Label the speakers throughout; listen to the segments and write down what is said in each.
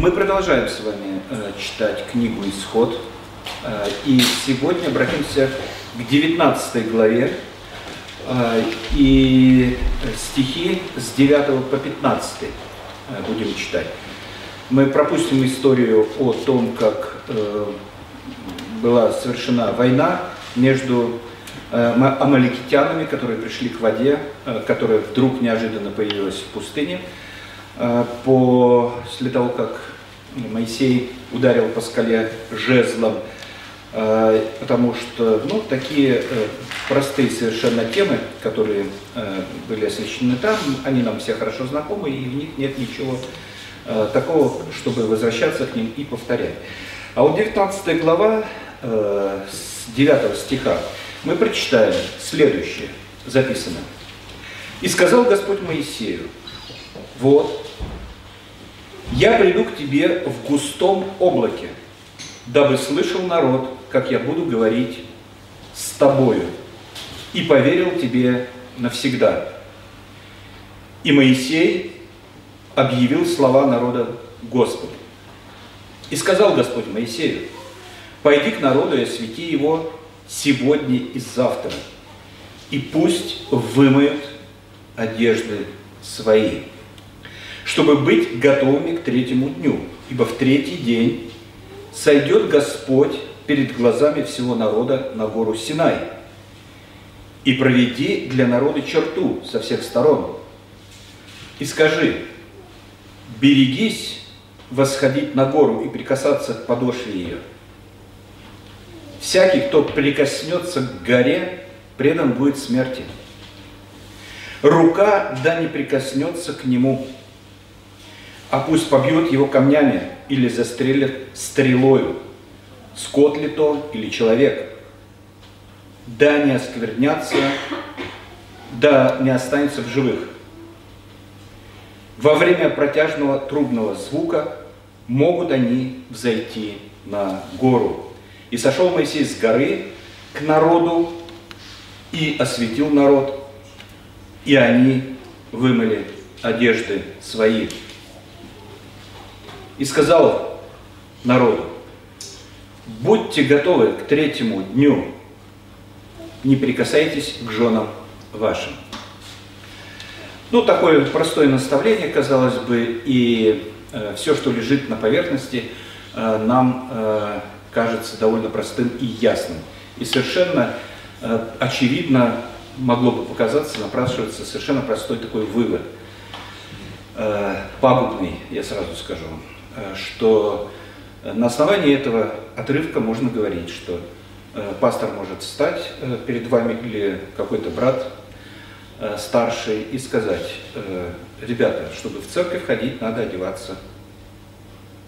Speaker 1: Мы продолжаем с вами э, читать книгу «Исход». Э, и сегодня обратимся к 19 главе э, и стихи с 9 по 15 э, будем читать. Мы пропустим историю о том, как была совершена война между амаликитянами, которые пришли к воде, которая вдруг неожиданно появилась в пустыне – после того, как Моисей ударил по скале жезлом, э, потому что ну, такие э, простые совершенно темы, которые были освещены там, они нам все хорошо знакомы, и в них нет ничего такого, чтобы возвращаться к ним и повторять. А вот 19 глава с 9 стиха мы прочитаем следующее, записано. «И сказал Господь Моисею, вот, я приду к тебе в густом облаке, дабы слышал народ, как я буду говорить с тобою, и поверил тебе навсегда. И Моисей объявил слова народа Господу. И сказал Господь Моисею, пойди к народу и освети его сегодня и завтра, и пусть вымоют одежды свои чтобы быть готовыми к третьему дню. Ибо в третий день сойдет Господь перед глазами всего народа на гору Синай. И проведи для народа черту со всех сторон. И скажи, берегись восходить на гору и прикасаться к подошве ее. Всякий, кто прикоснется к горе, предан будет смерти. Рука да не прикоснется к нему, а пусть побьет его камнями или застрелит стрелою, скот ли то или человек. Да не осквернятся, да не останется в живых. Во время протяжного трубного звука могут они взойти на гору. И сошел Моисей с горы к народу и осветил народ, и они вымыли одежды свои и сказал народу, будьте готовы к третьему дню, не прикасайтесь к женам вашим. Ну, такое простое наставление, казалось бы, и э, все, что лежит на поверхности, э, нам э, кажется довольно простым и ясным. И совершенно э, очевидно могло бы показаться, напрашивается совершенно простой такой вывод. Э, пагубный, я сразу скажу. Э, что на основании этого отрывка можно говорить, что э, пастор может встать э, перед вами или какой-то брат старший и сказать, ребята, чтобы в церковь ходить, надо одеваться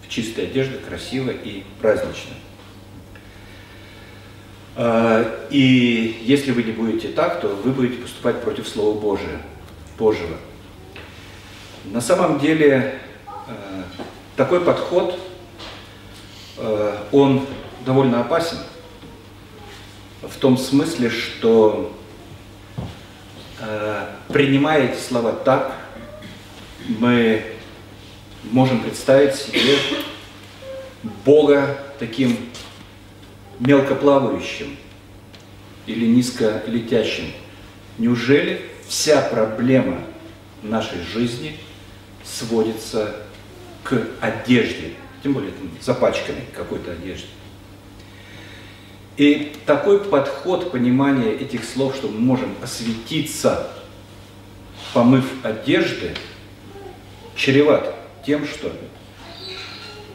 Speaker 1: в чистые одежды, красиво и празднично. И если вы не будете так, то вы будете поступать против Слова Божия, Божьего. На самом деле такой подход, э, он довольно опасен в том смысле, что э, принимая эти слова так, мы можем представить себе Бога таким мелкоплавающим или низколетящим. Неужели вся проблема нашей жизни сводится к одежде, тем более там, запачканной какой-то одежде. И такой подход понимания этих слов, что мы можем осветиться, помыв одежды, чреват тем, что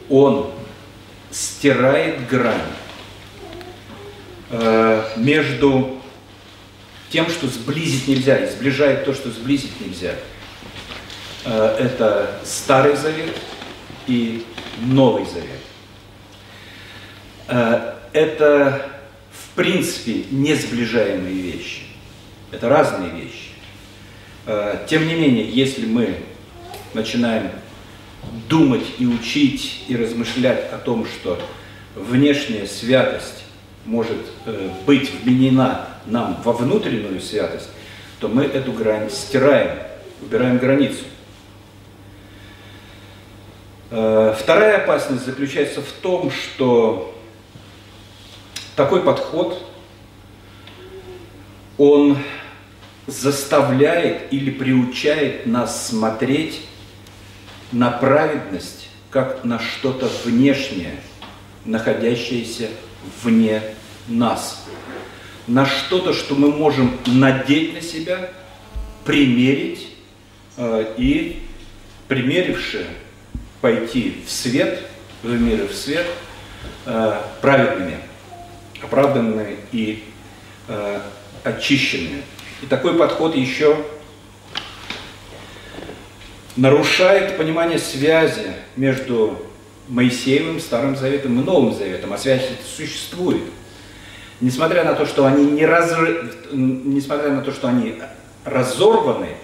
Speaker 1: он стирает грань э, между тем, что сблизить нельзя, и сближает то, что сблизить нельзя. Э, это Старый Завет и Новый Завет. Э, это, в принципе, не сближаемые вещи. Это разные вещи. Э, тем не менее, если мы начинаем думать и учить и размышлять о том, что внешняя святость может э, быть вменена нам во внутреннюю святость, то мы эту грань стираем, убираем границу. Вторая опасность заключается в том, что такой подход, он заставляет или приучает нас смотреть на праведность как на что-то внешнее, находящееся вне нас. На что-то, что мы можем надеть на себя, примерить э, и, примеривши, пойти в свет, в мир в свет, э, праведными, оправданными и э, очищенными. И такой подход еще нарушает понимание связи между Моисеевым Старым Заветом и Новым Заветом, а связь существует. Несмотря на то, что они не разр... несмотря на то, что они разорваны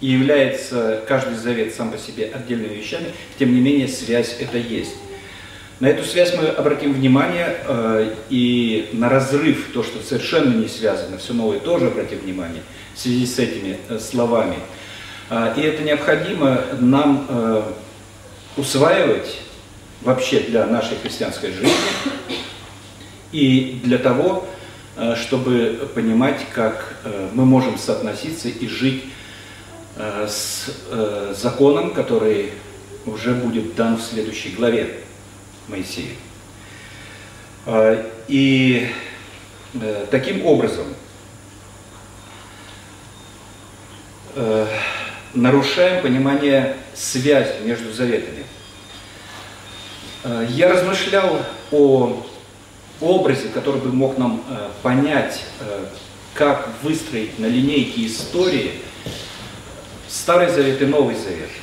Speaker 1: и является каждый завет сам по себе отдельными вещами, тем не менее связь это есть. На эту связь мы обратим внимание э, и на разрыв, то, что совершенно не связано, все новое тоже обратим внимание в связи с этими э, словами. Э, и это необходимо нам усваивать вообще для нашей христианской жизни и для того, чтобы понимать, как мы можем соотноситься и жить с э, законом, который уже будет дан в следующей главе. Моисея. А, и э, таким образом э, нарушаем понимание связи между заветами. Э, я размышлял о образе, который бы мог нам понять, как выстроить на линейке истории Старый Завет и Новый Завет –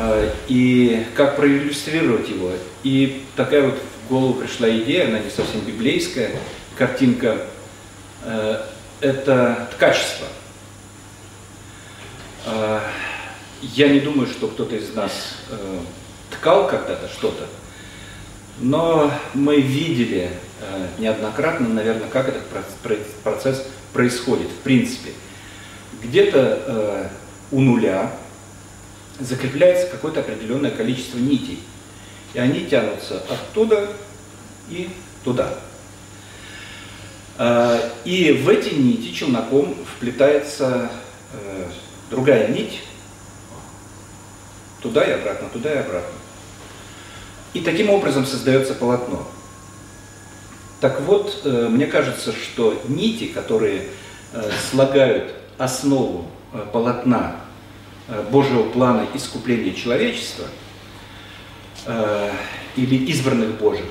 Speaker 1: а, и как проиллюстрировать его. И такая вот в голову пришла идея, она не совсем библейская, картинка, э, это ткачество. А, я не думаю, что кто-то из нас ткал когда-то что-то, но мы видели неоднократно, наверное, как этот процесс происходит в принципе. Где-то у нуля закрепляется какое-то определенное количество нитей. И они тянутся оттуда и туда. А, и в эти нити челноком вплетается э, другая нить, туда и обратно, туда и обратно. И таким образом создается полотно. Так вот, э, мне кажется, что нити, которые э, слагают основу полотна Э, Божьего плана искупления человечества э, или избранных Божьих,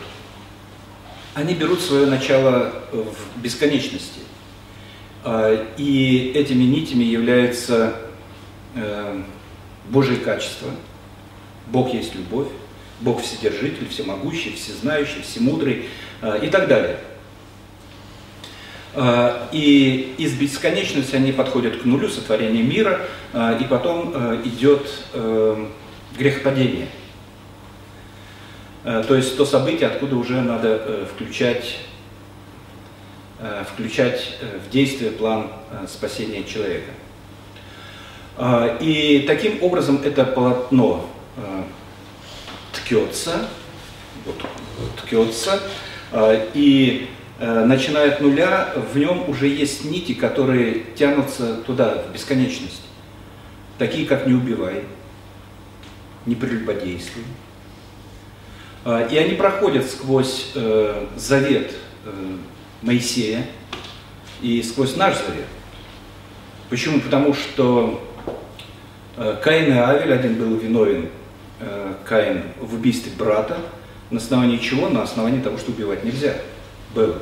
Speaker 1: они берут свое начало в бесконечности. Э, и этими нитями является э, Божье качество. Бог есть любовь, Бог вседержитель, всемогущий, всезнающий, всемудрый э, и так далее. А, и из бесконечности они подходят к нулю, сотворения мира, а, и потом а, идет э, грехопадение. То есть то событие, откуда уже надо э, включать, э, включать в действие план спасения человека. И таким образом это полотно ткется, вот, ткется, и Э, начиная от нуля, в нем уже есть нити, которые тянутся туда, в бесконечность. Такие, как «не убивай», «не прелюбодействуй». Э, и они проходят сквозь э, завет Моисея и сквозь наш завет. Почему? Потому что Каин и Авель, один был виновен, Каин в убийстве брата, на основании чего? На основании того, что убивать нельзя было.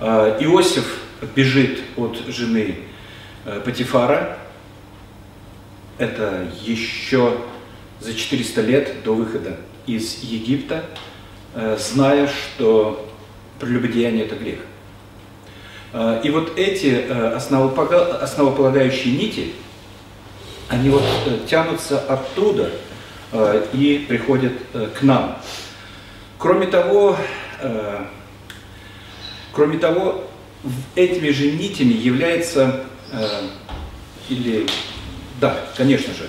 Speaker 1: А, Иосиф бежит от жены э, Патифара, это еще за 400 лет до выхода из Египта, э, зная, что прелюбодеяние – это грех. А, и вот эти э, основополагающие нити, они вот тянутся оттуда и приходят к нам. Кроме того, Кроме того, этими же нитями является, э, или, да, конечно же,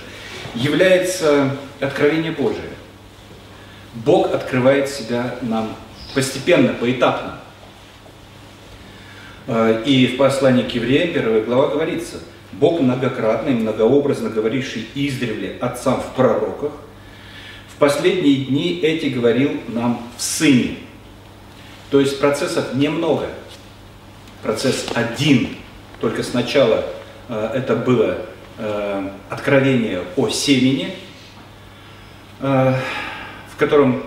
Speaker 1: является откровение Божие. Бог открывает себя нам постепенно, поэтапно. Э, и в послании к евреям, первая глава, говорится, Бог многократно и многообразно говоривший издревле отцам в пророках, в последние дни эти говорил нам в Сыне. То есть процессов немного. Процесс один. Только сначала э, это было э, откровение о семени, э, в котором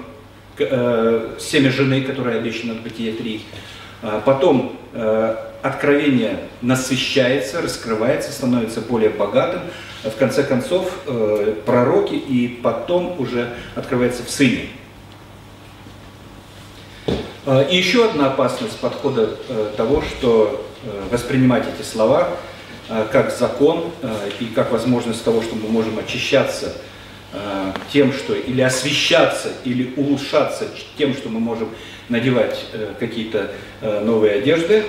Speaker 1: э, семя жены, которое обещано в Бытие 3. Э, потом э, откровение насыщается, раскрывается, становится более богатым. В конце концов, э, пророки и потом уже открывается в Сыне. Э, и еще одна опасность подхода э, того, что воспринимать эти слова как закон и как возможность того, что мы можем очищаться тем, что или освещаться, или улучшаться тем, что мы можем надевать какие-то новые одежды,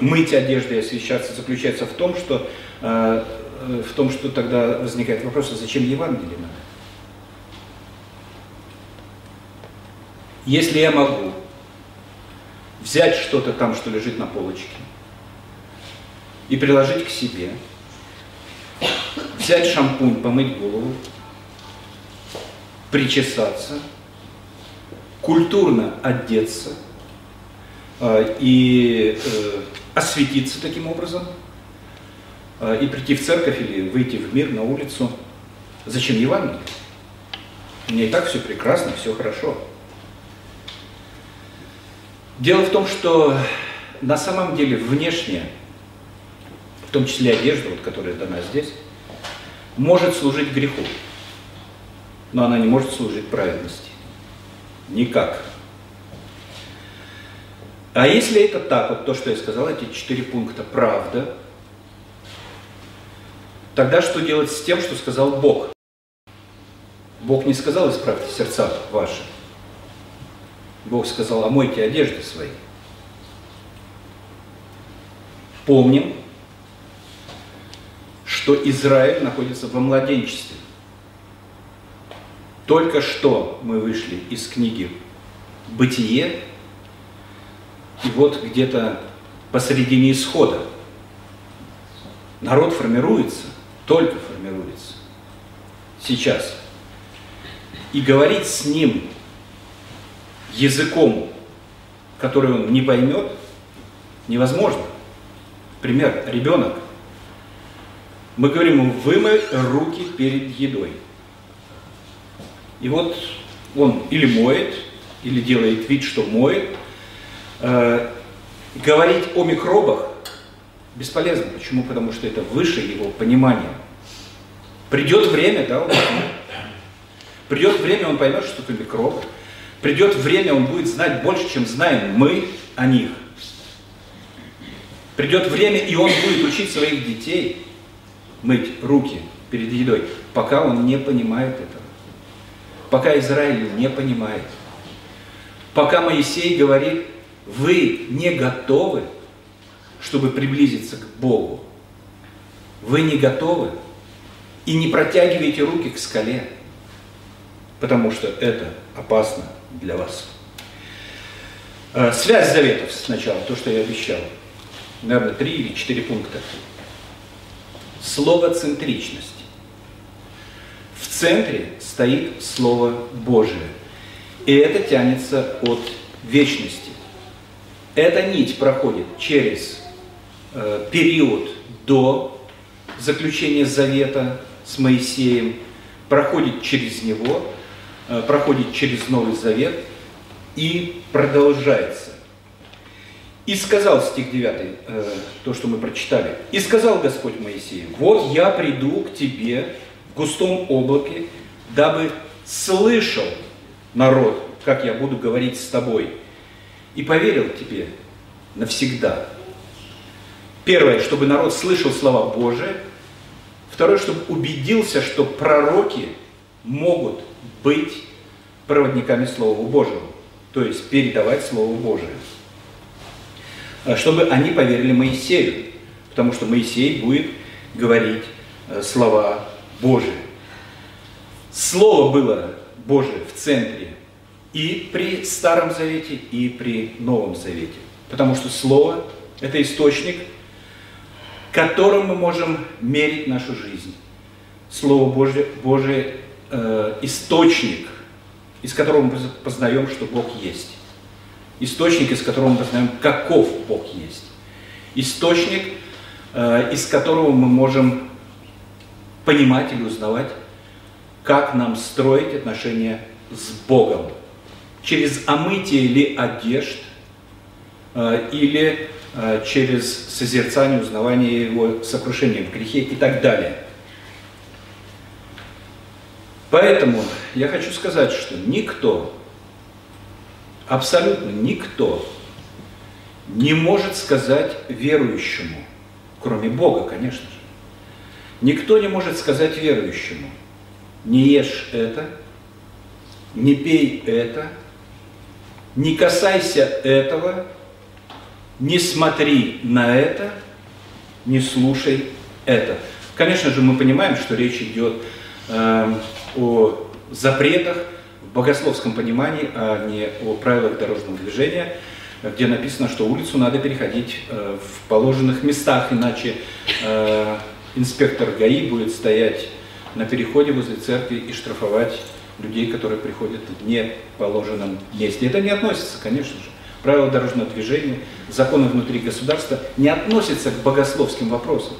Speaker 1: мыть одежды и освещаться заключается в том, что, в том, что тогда возникает вопрос, а зачем Евангелие надо? Если я могу взять что-то там, что лежит на полочке, и приложить к себе, взять шампунь, помыть голову, причесаться, культурно одеться э, и э, осветиться таким образом, э, и прийти в церковь или выйти в мир, на улицу. Зачем Евангелие? У меня и так все прекрасно, все хорошо. Дело в том, что на самом деле внешне, в том числе одежда, вот, которая дана здесь, может служить греху, но она не может служить праведности. Никак. А если это так, вот то, что я сказал, эти четыре пункта, правда, тогда что делать с тем, что сказал Бог? Бог не сказал, исправьте сердца ваши. Бог сказал, омойте одежды свои. Помним, что Израиль находится во младенчестве. Только что мы вышли из книги «Бытие», и вот где-то посередине исхода народ формируется, только формируется сейчас. И говорить с ним языком, который он не поймет, невозможно. Пример, ребенок. Мы говорим ему, вымой руки перед едой. И вот он или моет, или делает вид, что моет. Э, говорить о микробах бесполезно. Почему? Потому что это выше его понимания. Придет время, да, он Придет время, он поймет, что это микроб. Придет время, он будет знать больше, чем знаем мы о них. Придет время, и он будет учить своих детей мыть руки перед едой, пока он не понимает этого. Пока Израиль не понимает. Пока Моисей говорит, вы не готовы, чтобы приблизиться к Богу. Вы не готовы и не протягиваете руки к скале, потому что это опасно для вас. Э, связь заветов сначала, то, что я обещал. Наверное, три или четыре пункта. Слово центричность. В центре стоит Слово Божие. И это тянется от вечности. Эта нить проходит через э, период до заключения завета с Моисеем, проходит через него проходит через Новый Завет и продолжается. И сказал, стих 9, э, то, что мы прочитали, «И сказал Господь Моисею, вот я приду к тебе в густом облаке, дабы слышал народ, как я буду говорить с тобой, и поверил тебе навсегда». Первое, чтобы народ слышал слова Божии. Второе, чтобы убедился, что пророки могут быть проводниками Слова Божьего, то есть передавать Слово Божие. А чтобы они поверили Моисею, потому что Моисей будет говорить э, слова Божии. Слово было Божие в центре и при Старом Завете, и при Новом Завете. Потому что Слово – это источник, которым мы можем мерить нашу жизнь. Слово Божие, Божие э, источник, из которого мы познаем, что Бог есть. Источник, из которого мы познаем, каков Бог есть. Источник, э, из которого мы можем понимать или узнавать, как нам строить отношения с Богом. Через омытие ли одежд, э, или через созерцание, узнавание Его сокрушения в грехе и так далее. Поэтому я хочу сказать, что никто, абсолютно никто не может сказать верующему, кроме Бога, конечно же, никто не может сказать верующему, не ешь это, не пей это, не касайся этого, не смотри на это, не слушай это. Конечно же, мы понимаем, что речь идет э, о запретах в богословском понимании, а не о правилах дорожного движения, где написано, что улицу надо переходить э, в положенных местах, иначе э, инспектор ГАИ будет стоять на переходе возле церкви и штрафовать людей, которые приходят в неположенном месте. Это не относится, конечно же. Правила дорожного движения, законы внутри государства не относятся к богословским вопросам.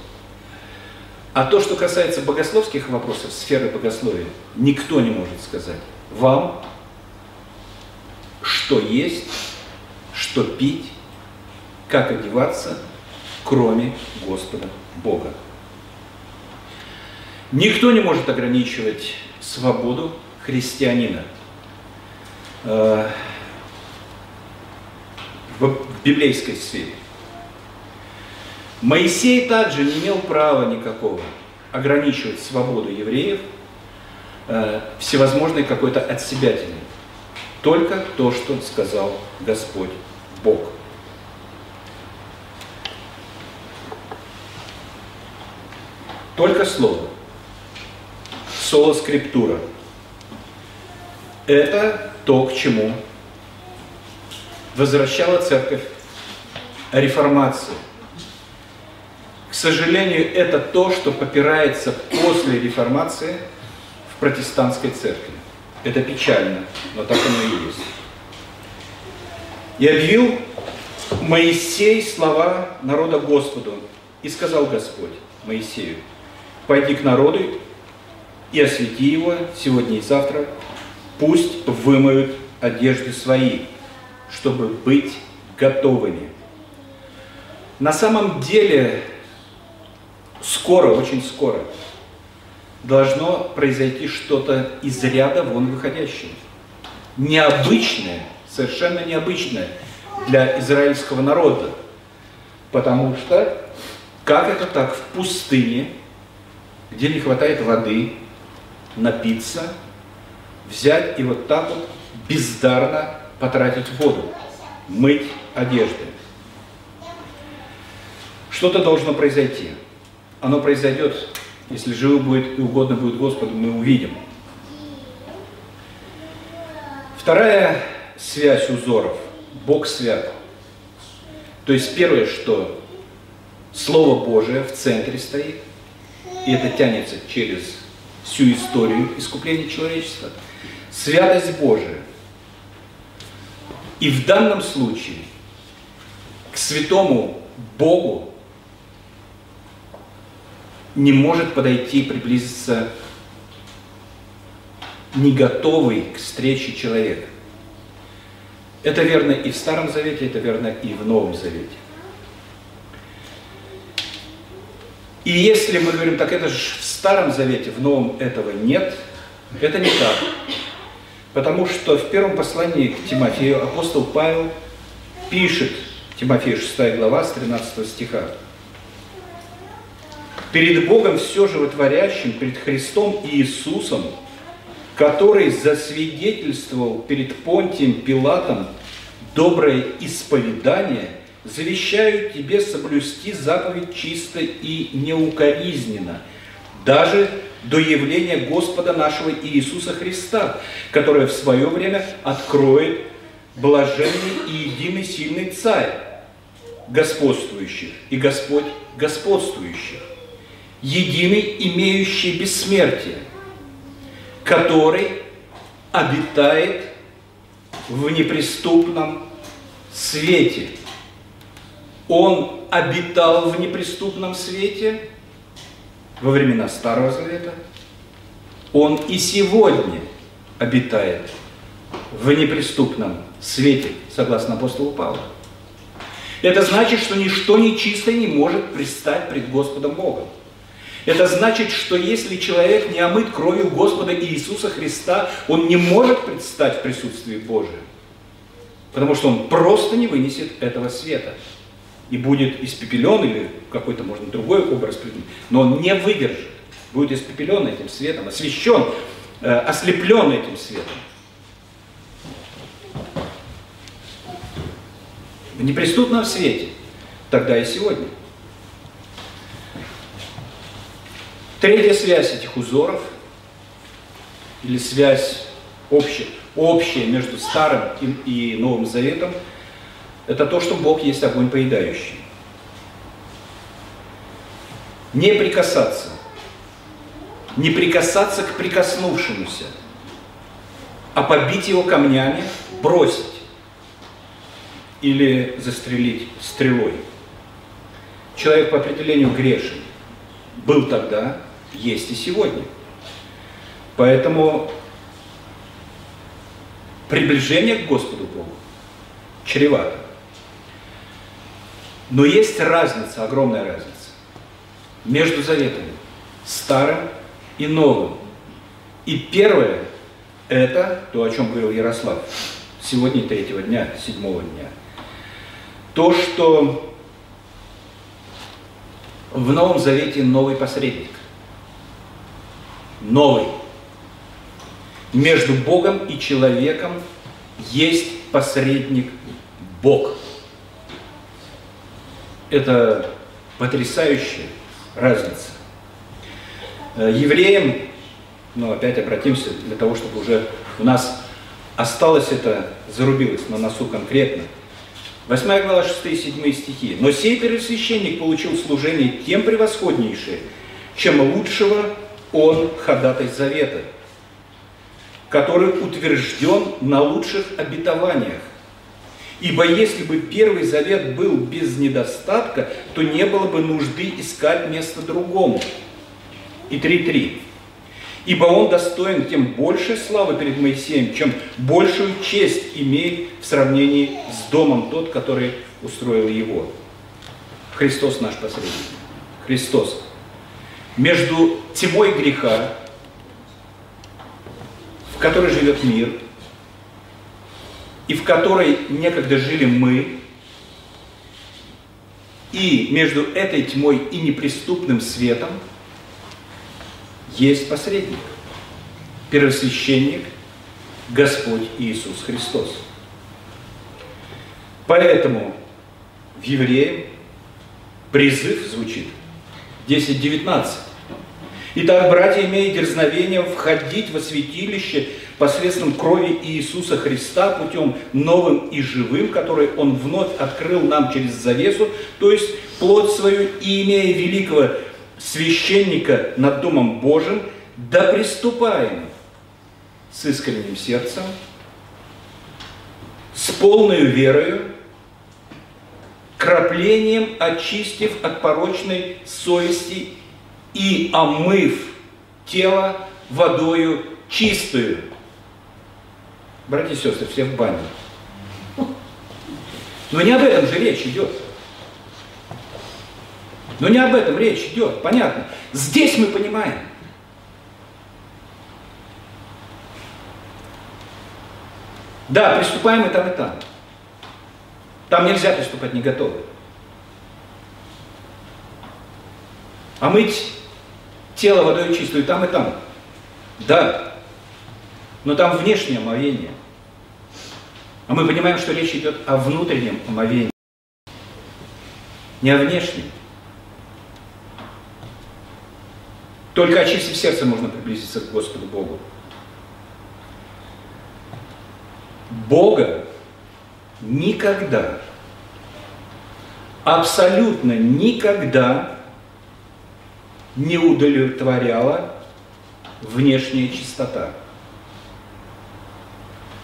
Speaker 1: А то, что касается богословских вопросов, сферы богословия, никто не может сказать вам, что есть, что пить, как одеваться, кроме Господа Бога. Никто не может ограничивать свободу христианина. Э, в библейской сфере. Моисей также не имел права никакого ограничивать свободу евреев э, всевозможной какой-то отсебятиной. Только то, что сказал Господь Бог. Только Слово соло скриптура. Это то, к чему возвращала церковь реформации. Сожалению, это то, что попирается после реформации в протестантской церкви. Это печально, но так оно и есть. И объявил Моисей слова народа Господу. И сказал Господь Моисею, пойди к народу и освети его сегодня и завтра, пусть вымоют одежды свои, чтобы быть готовыми. На самом деле, скоро, очень скоро, должно произойти что-то из ряда вон выходящее. Необычное, совершенно необычное для израильского народа. Потому что, как это так в пустыне, где не хватает воды, напиться, взять и вот так вот бездарно потратить воду, мыть одежды. Что-то должно произойти. Оно произойдет, если живо будет и угодно будет Господу, мы увидим. Вторая связь узоров. Бог свят. То есть первое, что Слово Божие в центре стоит, и это тянется через всю историю искупления человечества, святость Божия. И в данном случае к святому Богу не может подойти, приблизиться не готовый к встрече человек. Это верно и в Старом Завете, это верно и в Новом Завете. И если мы говорим, так это же в Старом Завете, в Новом этого нет, это не так. Потому что в первом послании к Тимофею апостол Павел пишет, Тимофею 6 глава с 13 стиха, «Перед Богом все животворящим, перед Христом и Иисусом, который засвидетельствовал перед Понтием Пилатом доброе исповедание – завещаю тебе соблюсти заповедь чисто и неукоризненно, даже до явления Господа нашего Иисуса Христа, которое в свое время откроет блаженный и единый сильный Царь господствующих и Господь господствующих, единый, имеющий бессмертие, который обитает в неприступном свете. Он обитал в неприступном свете во времена Старого Завета. Он и сегодня обитает в неприступном свете, согласно апостолу Павлу. Это значит, что ничто нечистое не может предстать пред Господом Богом. Это значит, что если человек не омыт кровью Господа Иисуса Христа, он не может предстать в присутствии Божьем. Потому что он просто не вынесет этого света. И будет испепелен, или какой-то, можно, другой образ придумать, но он не выдержит. Будет испепелен этим светом, освещен, э, ослеплен этим светом. В неприступном свете, тогда и сегодня. Третья связь этих узоров, или связь общая, общее между Старым и Новым Заветом, это то, что Бог есть огонь поедающий. Не прикасаться. Не прикасаться к прикоснувшемуся, а побить его камнями, бросить или застрелить стрелой. Человек по определению грешен. Был тогда, есть и сегодня. Поэтому приближение к Господу Богу чревато. Но есть разница, огромная разница между заветами, старым и новым. И первое – это то, о чем говорил Ярослав, сегодня третьего дня, седьмого дня. То, что в Новом Завете новый посредник. Новый между Богом и человеком есть посредник Бог. Это потрясающая разница. Э, евреям, ну опять обратимся для того, чтобы уже у нас осталось это, зарубилось на носу конкретно. 8 глава 6 и 7 стихи. «Но сей первосвященник получил служение тем превосходнейшее, чем лучшего он ходатай завета, который утвержден на лучших обетованиях. Ибо если бы Первый Завет был без недостатка, то не было бы нужды искать место другому. И 3.3. Ибо он достоин тем больше славы перед Моисеем, чем большую честь имеет в сравнении с домом тот, который устроил его. Христос наш посредник. Христос. Между тьмой греха в которой живет мир, и в которой некогда жили мы, и между этой тьмой и неприступным светом есть посредник, первосвященник, Господь Иисус Христос. Поэтому в Евреям призыв звучит 10.19. Итак, братья, имея дерзновение входить во святилище посредством крови Иисуса Христа путем новым и живым, который Он вновь открыл нам через завесу, то есть плоть свою, и имея великого священника над Домом Божьим, да приступаем с искренним сердцем, с полной верою, краплением очистив от порочной совести и омыв тело водою чистую. Братья и сестры, все в бане. Но не об этом же речь идет. Но не об этом речь идет, понятно. Здесь мы понимаем. Да, приступаем и там, и там. Там нельзя приступать не готовы. А мыть тело водой чистую там и там. Да, но там внешнее омовение. А мы понимаем, что речь идет о внутреннем омовении, не о внешнем. Только очистив сердце можно приблизиться к Господу Богу. Бога никогда, абсолютно никогда не удовлетворяла внешняя чистота.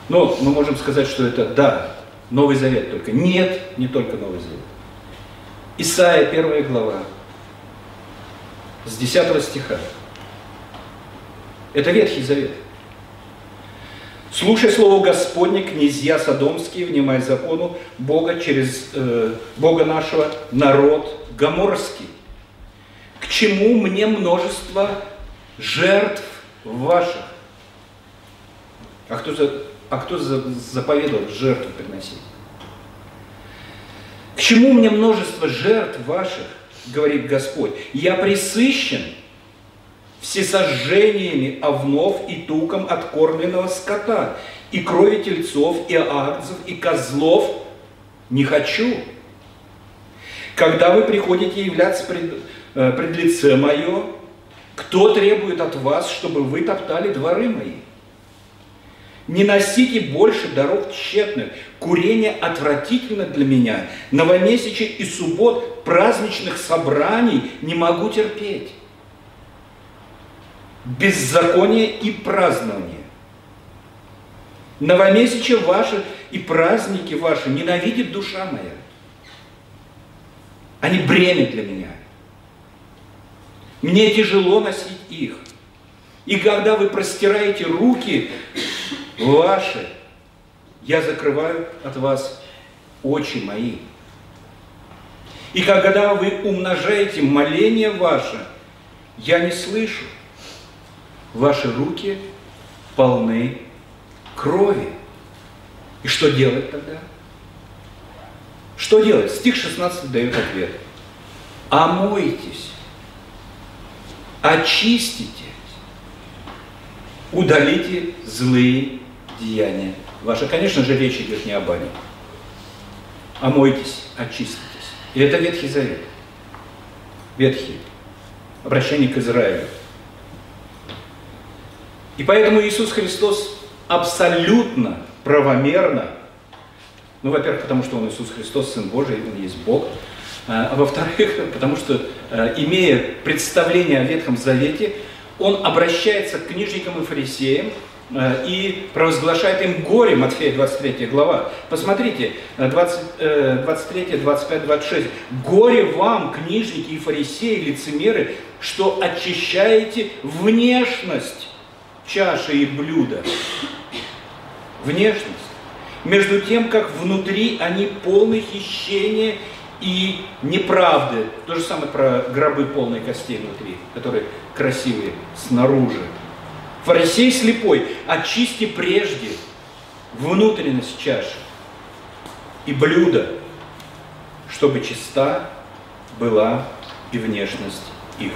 Speaker 1: Но мы можем сказать, что это да, Новый Завет только. Нет, не только Новый Завет. Исайя, первая глава, с 10 стиха. Это Ветхий Завет. Слушай слово Господне, князья Содомские, внимай закону Бога через э, Бога нашего, народ Гоморский. Чему мне множество жертв ваших? А кто, за, а кто за, заповедовал жертву приносить? К чему мне множество жертв ваших, говорит Господь? Я присыщен всесожжениями овнов и туком откормленного скота, и крови тельцов, и агнцев, и козлов не хочу. Когда вы приходите являться пред, э, пред лице мое, кто требует от вас, чтобы вы топтали дворы мои? Не носите больше дорог тщетных. Курение отвратительно для меня. Новомесячий и суббот праздничных собраний не могу терпеть беззаконие и празднование. Новомесячие ваши и праздники ваши ненавидит душа моя. Они бремя для меня. Мне тяжело носить их. И когда вы простираете руки ваши, я закрываю от вас очи мои. И когда вы умножаете моление ваше, я не слышу ваши руки полны крови. И что делать тогда? Что делать? Стих 16 дает ответ. Омойтесь, очистите, удалите злые деяния ваши. Конечно же, речь идет не об бане. Омойтесь, очиститесь. И это Ветхий Завет. Ветхий. Обращение к Израилю. И поэтому Иисус Христос абсолютно правомерно, ну, во-первых, потому что Он Иисус Христос, Сын Божий, Он есть Бог, а, а во-вторых, потому что, а, имея представление о Ветхом Завете, Он обращается к книжникам и фарисеям, а, и провозглашает им горе, Матфея 23 глава. Посмотрите, 20, 23, 25, 26. «Горе вам, книжники и фарисеи, лицемеры, что очищаете внешность чаши и блюда. Внешность. Между тем, как внутри они полны хищения и неправды. То же самое про гробы полной костей внутри, которые красивые снаружи. Фарисей слепой, очисти прежде внутренность чаши и блюда, чтобы чиста была и внешность их.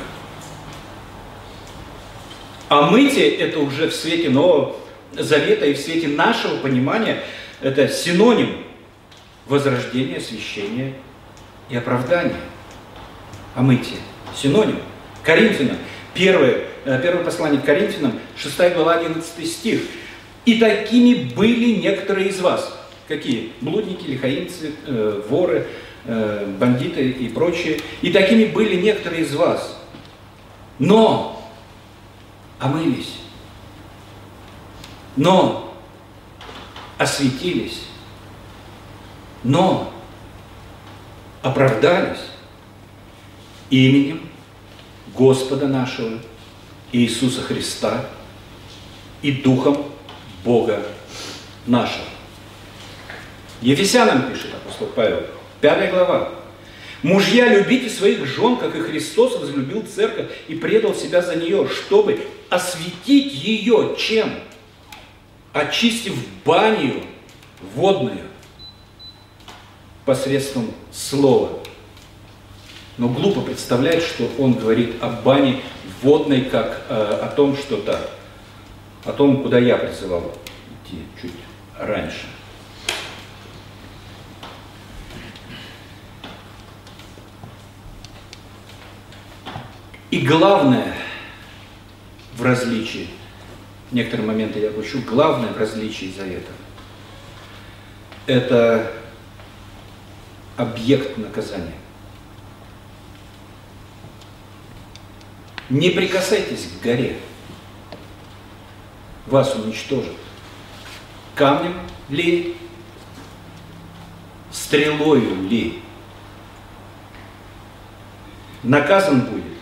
Speaker 1: А мытие это уже в свете Нового Завета и в свете нашего понимания, это синоним возрождения, освящения и оправдания. А мытие – синоним. Коринфянам, первое, э, первое послание к Коринфянам, 6 глава, 11 стих. «И такими были некоторые из вас». Какие? Блудники, лихаимцы, э, воры, э, бандиты и прочие. «И такими были некоторые из вас». Но омылись, но осветились, но оправдались именем Господа нашего Иисуса Христа и Духом Бога нашего. Ефесянам пишет апостол Павел, 5 глава, Мужья, любите своих жен, как и Христос возлюбил церковь и предал себя за нее, чтобы осветить ее чем? Очистив баню водную посредством слова. Но глупо представлять, что он говорит о бане водной, как э, о том, что то о том, куда я призывал идти чуть раньше. И главное, в различии. Некоторые моменты я опущу. Главное в различии завета – это объект наказания. Не прикасайтесь к горе. Вас уничтожат. Камнем ли, стрелою ли. Наказан будет,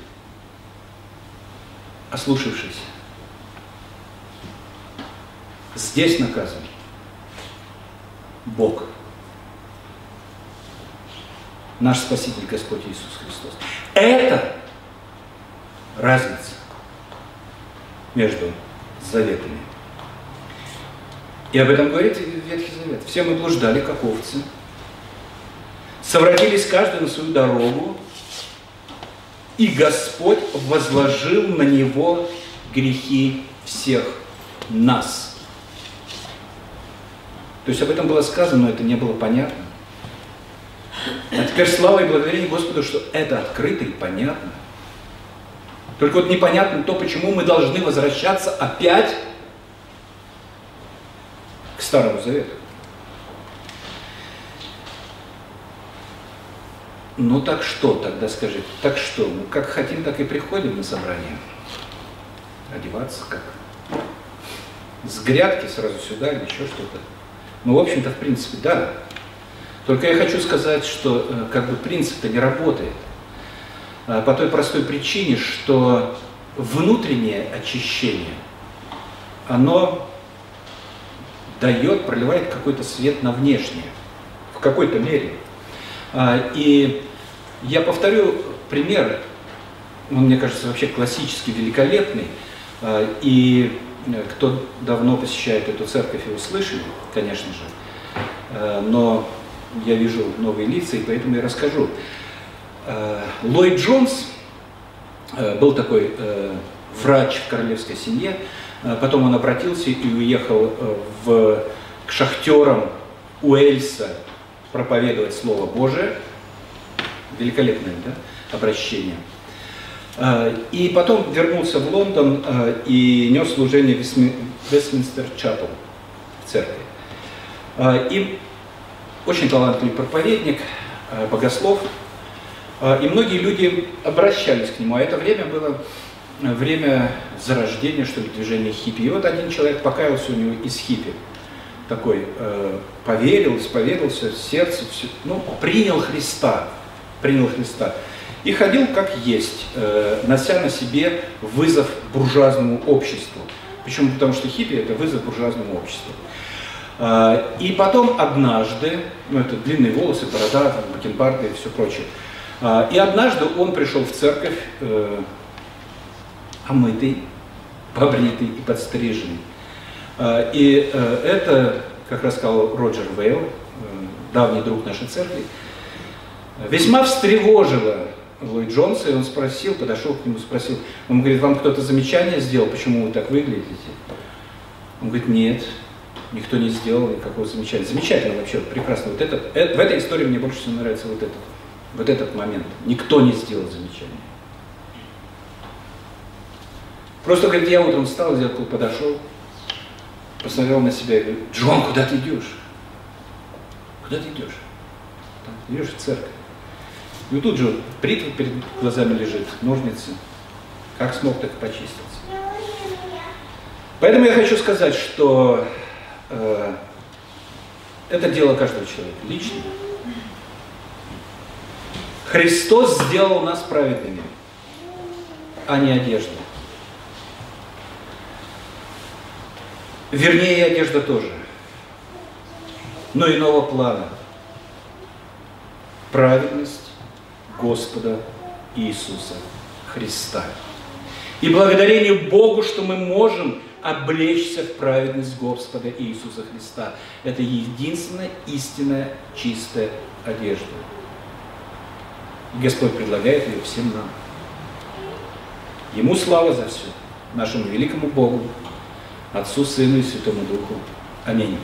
Speaker 1: ослушавшись. Здесь наказан Бог. Наш Спаситель Господь Иисус Христос. Это разница между заветами. И об этом говорит Ветхий Завет. Все мы блуждали, как овцы. Совратились каждый на свою дорогу, и Господь возложил на него грехи всех нас. То есть об этом было сказано, но это не было понятно. Теперь слава и благодарение Господу, что это открыто и понятно. Только вот непонятно то, почему мы должны возвращаться опять к Старому Завету. Ну так что тогда скажите? Так что? Ну как хотим, так и приходим на собрание. Одеваться как? С грядки сразу сюда или еще что-то. Ну, в общем-то, в принципе, да. Только я хочу сказать, что э, как бы принцип-то не работает. А, по той простой причине, что внутреннее очищение, оно дает, проливает какой-то свет на внешнее, в какой-то мере. А, и я повторю пример, он, мне кажется, вообще классический, великолепный. И э, кто давно посещает эту церковь, его слышали, конечно же. Но я вижу новые лица, и поэтому я расскажу. Ллойд Джонс э, был такой э, врач в королевской семье, потом он обратился и уехал в, к шахтерам Уэльса, проповедовать Слово Божие. Великолепное да, обращение. И потом вернулся в Лондон и нес служение в Вестминстер Чапел в церкви. И очень талантливый проповедник, богослов. И многие люди обращались к нему. А это время было время зарождения, что ли, движения хиппи. И вот один человек покаялся у него из хиппи такой э, поверил, исповедался в сердце, все, ну, принял Христа, принял Христа. И ходил как есть, э, нося на себе вызов буржуазному обществу. Почему? Потому что хиппи – это вызов буржуазному обществу. Э, и потом однажды, ну это длинные волосы, борода, бакенбарды и все прочее, э, и однажды он пришел в церковь э, омытый, побритый и подстриженный. А, и э, это, как рассказал Роджер Вейл, э, давний друг нашей церкви, весьма встревожило Ллойд Джонса, и он спросил, подошел к нему, спросил, он говорит, вам кто-то замечание сделал, почему вы так выглядите? Он говорит, нет, никто не сделал никакого замечания. Замечательно вообще, прекрасно. Вот это, это, в этой истории мне больше всего нравится вот этот, вот этот момент. Никто не сделал замечания. Просто, говорит, я утром встал, зеркало подошел, посмотрел на себя и говорит, Джон, куда ты идешь? Куда ты идешь? Там, идешь в церковь. И тут же бритва перед глазами лежит, ножницы. Как смог, так и почистился. Поэтому я хочу сказать, что э, это дело каждого человека, лично. Христос сделал нас праведными, а не одеждой. Вернее, и одежда тоже. Но иного плана. Праведность Господа Иисуса Христа. И благодарение Богу, что мы можем облечься в праведность Господа Иисуса Христа. Это единственная истинная чистая одежда. Господь предлагает ее всем нам. Ему слава за все, нашему великому Богу, Отцу, Сыну и Святому Духу. Аминь.